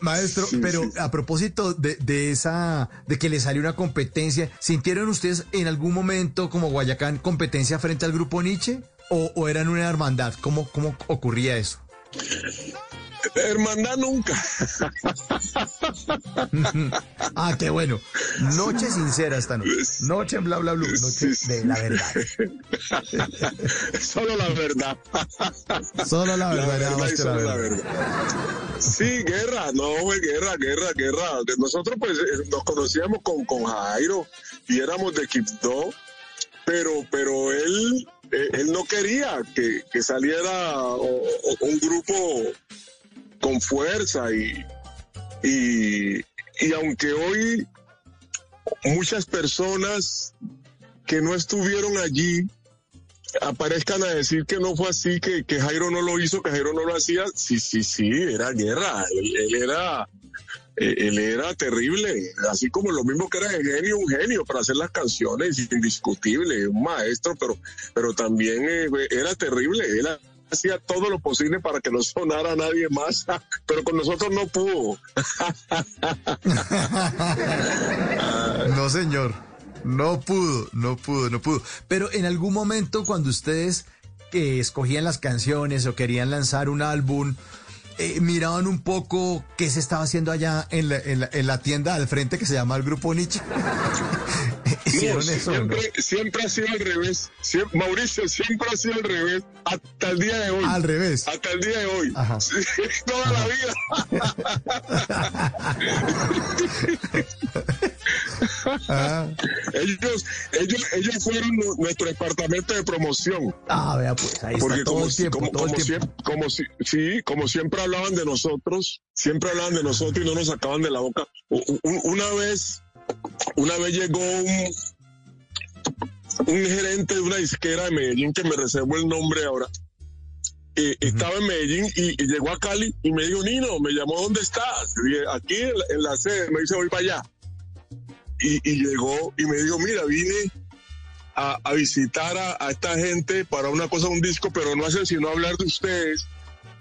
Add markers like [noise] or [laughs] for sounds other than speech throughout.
Maestro, pero a propósito de, de, esa, de que le salió una competencia, ¿sintieron ustedes en algún momento como Guayacán competencia frente al grupo Nietzsche? ¿O, o eran una hermandad? ¿Cómo, cómo ocurría eso? Hermandad nunca. [laughs] ah, qué bueno. Noche sincera esta noche. Noche en bla bla bla. Noche de la verdad. [laughs] Solo la verdad. Solo la verdad. La verdad, solo la verdad. Sí, guerra, no, guerra, guerra, guerra. Nosotros pues eh, nos conocíamos con, con Jairo y éramos de Quibdó, pero, pero él, eh, él no quería que, que saliera un grupo con fuerza y, y, y aunque hoy muchas personas que no estuvieron allí aparezcan a decir que no fue así, que, que Jairo no lo hizo, que Jairo no lo hacía, sí, sí, sí, era guerra, él, era él era terrible, así como lo mismo que era genio, un genio para hacer las canciones, indiscutible, un maestro, pero, pero también eh, era terrible, él hacía todo lo posible para que no sonara nadie más, [laughs] pero con nosotros no pudo. [laughs] [laughs] no, señor. No pudo, no pudo, no pudo. Pero en algún momento cuando ustedes que escogían las canciones o querían lanzar un álbum, eh, miraban un poco qué se estaba haciendo allá en la, en la, en la tienda al frente que se llama el Grupo Nietzsche. [laughs] No, siempre, siempre ha sido al revés. Mauricio, siempre ha sido al revés. Hasta el día de hoy. Al revés. Hasta el día de hoy. [laughs] toda la vida. [laughs] ellos, ellos, ellos fueron nuestro departamento de promoción. Ah, vea, pues ahí Porque está como, todo el tiempo, como, todo el como tiempo. siempre, como si, sí, como siempre hablaban de nosotros, siempre hablaban de nosotros y no nos sacaban de la boca. Una vez, una vez llegó un, un gerente de una disquera de Medellín que me reservo el nombre ahora. Eh, Estaba en Medellín y, y llegó a Cali y me dijo, Nino, me llamó, ¿dónde estás? Y dije, aquí en la, en la sede, me dice, voy para allá. Y, y llegó y me dijo, mira, vine a, a visitar a, a esta gente para una cosa, un disco, pero no hacen sino hablar de ustedes.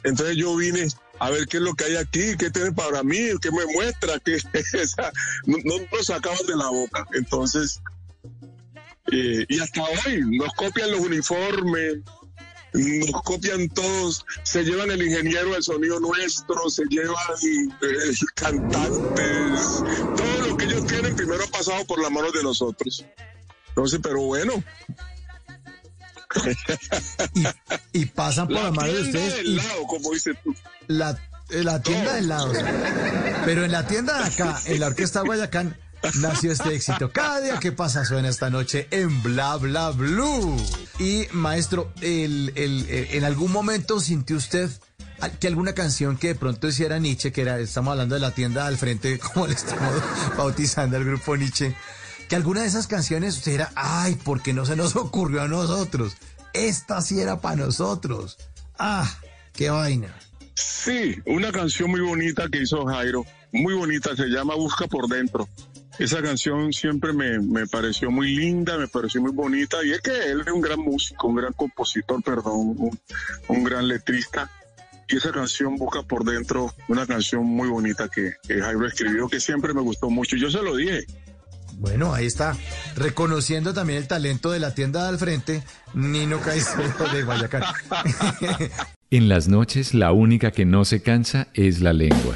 Entonces yo vine a ver qué es lo que hay aquí, qué tiene para mí, qué me muestra, que [laughs] no, no nos sacaban de la boca. Entonces, eh, y hasta hoy nos copian los uniformes, nos copian todos, se llevan el ingeniero del sonido nuestro, se llevan eh, cantantes, todo lo que ellos tienen primero ha pasado por las manos de nosotros. Entonces, pero bueno, Y pasan por la, la mano de tienda ustedes del y lado, como dices tú. la, eh, la tienda del lado. Pero en la tienda de acá, en la Orquesta Guayacán, nació este éxito. Cada día que pasa suena esta noche en Bla Bla Blue. Y maestro, el, el, eh, ¿en algún momento sintió usted que alguna canción que de pronto hiciera Nietzsche, que era, estamos hablando de la tienda al frente, [laughs] como le estamos bautizando al grupo Nietzsche, que alguna de esas canciones era, ay, porque no se nos ocurrió a nosotros? Esta sí era para nosotros. Ah, qué vaina. Sí, una canción muy bonita que hizo Jairo, muy bonita, se llama Busca por Dentro. Esa canción siempre me, me pareció muy linda, me pareció muy bonita, y es que él es un gran músico, un gran compositor, perdón, un, un gran letrista. Y esa canción Busca por Dentro, una canción muy bonita que, que Jairo escribió, que siempre me gustó mucho. Yo se lo dije, Bueno, ahí está. Reconociendo también el talento de la tienda al frente, Nino Caicedo de Guayacán. [laughs] [laughs] En las noches la única que no se cansa es la lengua.